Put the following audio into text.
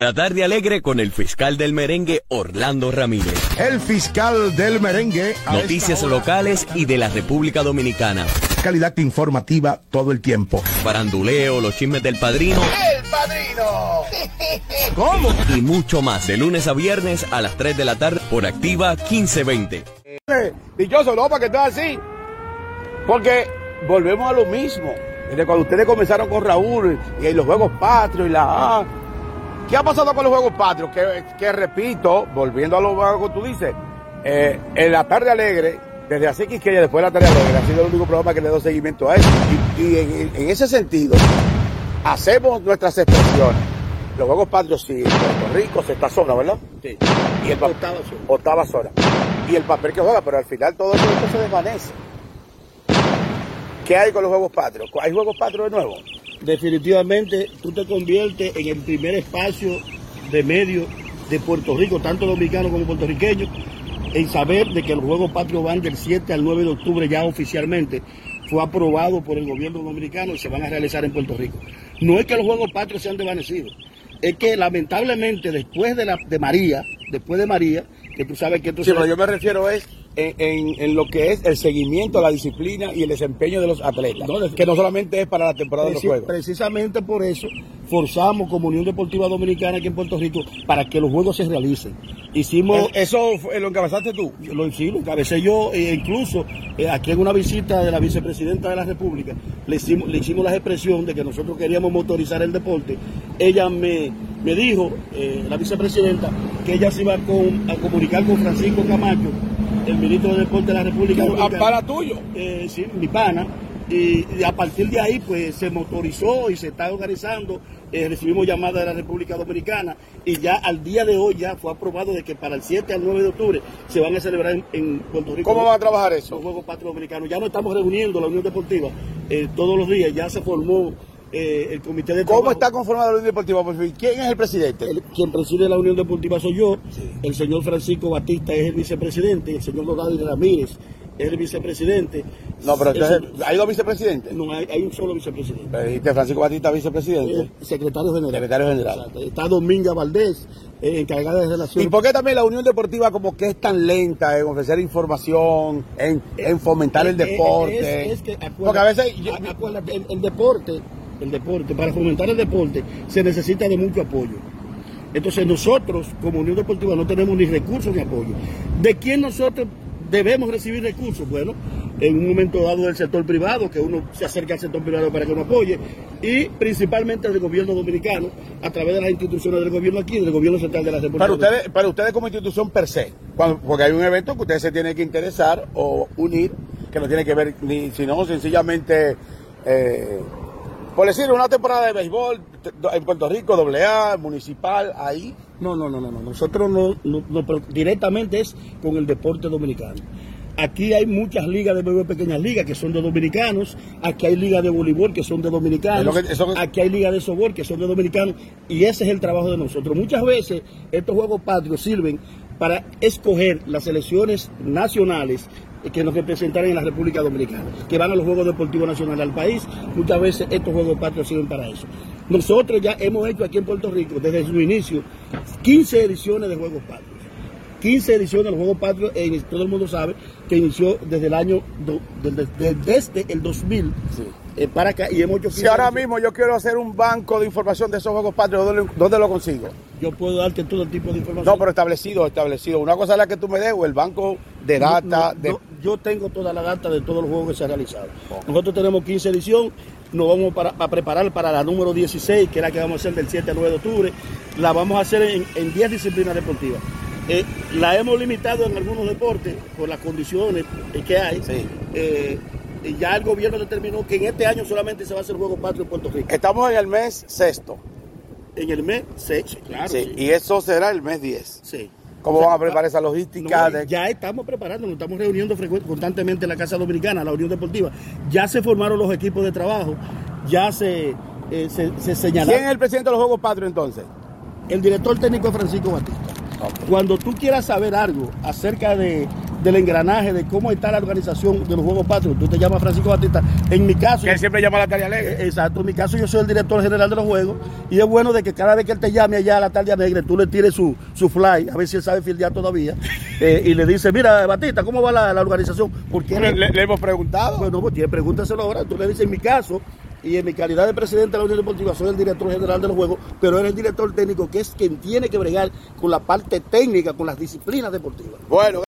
La tarde alegre con el fiscal del merengue Orlando Ramírez. El fiscal del merengue. Noticias locales y de la República Dominicana. Calidad informativa todo el tiempo. Faranduleo, los chismes del padrino. ¡El padrino! ¿Cómo? Y mucho más de lunes a viernes a las 3 de la tarde por Activa 1520. Dichoso, no, para que esté así. Porque volvemos a lo mismo. Desde cuando ustedes comenzaron con Raúl y los Juegos Patrios y la... ¿Qué ha pasado con los Juegos Patrios? Que, que repito, volviendo a lo que tú dices, eh, en la tarde alegre, desde hace que después de la tarde alegre, ha sido el único programa que le doy seguimiento a eso. Y, y en, en, ese sentido, hacemos nuestras expresiones. Los Juegos Patrios sí, en Puerto Rico, sexta zona, ¿verdad? Sí. Y el octava zona. Octava zona. Y el papel que juega, pero al final todo esto se desvanece. ¿Qué hay con los Juegos Patrios? ¿Hay Juegos Patrios de nuevo? Definitivamente tú te conviertes en el primer espacio de medio de Puerto Rico, tanto dominicano como puertorriqueño, en saber de que los Juegos Patrios van del 7 al 9 de octubre ya oficialmente. Fue aprobado por el gobierno dominicano y se van a realizar en Puerto Rico. No es que los Juegos Patrios sean desvanecidos, es que lamentablemente después de, la, de María, después de María, que tú sabes que esto sí, pero yo me refiero es en, en, en, lo que es el seguimiento, la disciplina y el desempeño de los atletas, no, que no solamente es para la temporada de los Juegos. Precisamente por eso forzamos como Unión Deportiva Dominicana aquí en Puerto Rico para que los Juegos se realicen. Hicimos... ¿Eso lo encabezaste tú? Lo, sí, lo encabecé yo, e incluso eh, aquí en una visita de la vicepresidenta de la República, le hicimos, le hicimos la expresión de que nosotros queríamos motorizar el deporte. Ella me, me dijo, eh, la vicepresidenta, que ella se iba con, a comunicar con Francisco Camacho, el ministro de Deporte de la República Dominicana. ¿Para tuyo? Eh, sí, mi pana. Y, y, a partir de ahí, pues se motorizó y se está organizando. Eh, recibimos llamadas de la República Dominicana y ya al día de hoy ya fue aprobado de que para el 7 al 9 de octubre se van a celebrar en, en Puerto Rico. ¿Cómo va a trabajar eso? Los Juegos Patrios Dominicanos. Ya nos estamos reuniendo, la Unión Deportiva, eh, todos los días. Ya se formó eh, el comité de ¿Cómo trabajo. está conformada la Unión Deportiva? ¿Quién es el presidente? El, quien preside la Unión Deportiva soy yo, sí. el señor Francisco Batista es el vicepresidente, el señor Dorado Ramírez es el vicepresidente. No, pero entonces, ¿hay dos vicepresidentes? No, hay, hay, un solo vicepresidente. Pero dijiste Francisco Batista, vicepresidente. El secretario general. Secretario general. Exacto. Está Dominga Valdés, eh, encargada de relaciones. ¿Y por qué también la Unión Deportiva como que es tan lenta en ofrecer información, en, en fomentar eh, el deporte? Es, es que, acuérdate, Porque a veces... Yo, acuérdate, el, el deporte el deporte, para fomentar el deporte, se necesita de mucho apoyo. Entonces nosotros, como Unión Deportiva, no tenemos ni recursos ni apoyo. ¿De quién nosotros debemos recibir recursos? Bueno, en un momento dado del sector privado, que uno se acerca al sector privado para que uno apoye, y principalmente del gobierno dominicano, a través de las instituciones del gobierno aquí, del gobierno central de la República. Para ustedes, para ustedes como institución per se, porque hay un evento que ustedes se tienen que interesar o unir, que no tiene que ver ni, sino sencillamente... Eh, por decir, una temporada de béisbol en Puerto Rico, AA, municipal, ahí. No, no, no, no, no. Nosotros no, no, no pero directamente es con el deporte dominicano. Aquí hay muchas ligas de béisbol, pequeñas ligas que son de dominicanos. Aquí hay ligas de voleibol que son de dominicanos. Que. Aquí hay ligas de softball que son de dominicanos. Y ese es el trabajo de nosotros. Muchas veces estos juegos patrios sirven para escoger las selecciones nacionales que nos representan en la República Dominicana, que van a los Juegos Deportivos Nacionales al país. Muchas veces estos Juegos Patrios sirven para eso. Nosotros ya hemos hecho aquí en Puerto Rico, desde su inicio, 15 ediciones de Juegos Patrios. 15 ediciones de los Juegos Patrios, en, todo el mundo sabe que inició desde el año, do, desde, desde, el 2000 sí. eh, para acá y hemos hecho... Si ahora mismo yo quiero hacer un banco de información de esos Juegos Patrios, ¿dónde, ¿dónde, lo consigo? Yo puedo darte todo el tipo de información. No, pero establecido, establecido. Una cosa es la que tú me des o el banco de data. No, no, de... yo, tengo toda la data de todos los juegos que se han realizado. Nosotros tenemos 15 ediciones, nos vamos para, a preparar para la número 16, que es la que vamos a hacer del 7 al 9 de octubre. La vamos a hacer en, en 10 disciplinas deportivas. Eh, la hemos limitado en algunos deportes por las condiciones que hay. Sí. Eh, ya el gobierno determinó que en este año solamente se va a hacer Juego Patrio en Puerto Rico. Estamos en el mes sexto. En el mes sexto, claro. Sí, sí. y eso será el mes 10. Sí. ¿Cómo o sea, van a preparar esa logística? No, de... Ya estamos preparando, nos estamos reuniendo constantemente en la Casa Dominicana, la Unión Deportiva. Ya se formaron los equipos de trabajo, ya se, eh, se, se señalaron. ¿Quién es el presidente de los Juegos Patrios entonces? El director técnico es Francisco Batista. Okay. Cuando tú quieras saber algo acerca de, del engranaje, de cómo está la organización de los Juegos Patrios. Tú te llamas Francisco Batista. En mi caso... Que él siempre llama a la tarde alegre. Eh, Exacto, en mi caso yo soy el director general de los juegos y es bueno de que cada vez que él te llame allá a la tarde alegre, tú le tires su, su fly, a ver si él sabe fildear todavía, eh, y le dice, mira, Batista, ¿cómo va la, la organización? Porque Le, él- le- le hemos preguntado. bueno, pues tiene, pregúntaselo ahora. Tú le dices, en mi caso, y en mi calidad de presidente de la Unión Deportiva, soy el director general de los juegos, pero él es el director técnico, que es quien tiene que bregar con la parte técnica, con las disciplinas deportivas. Bueno.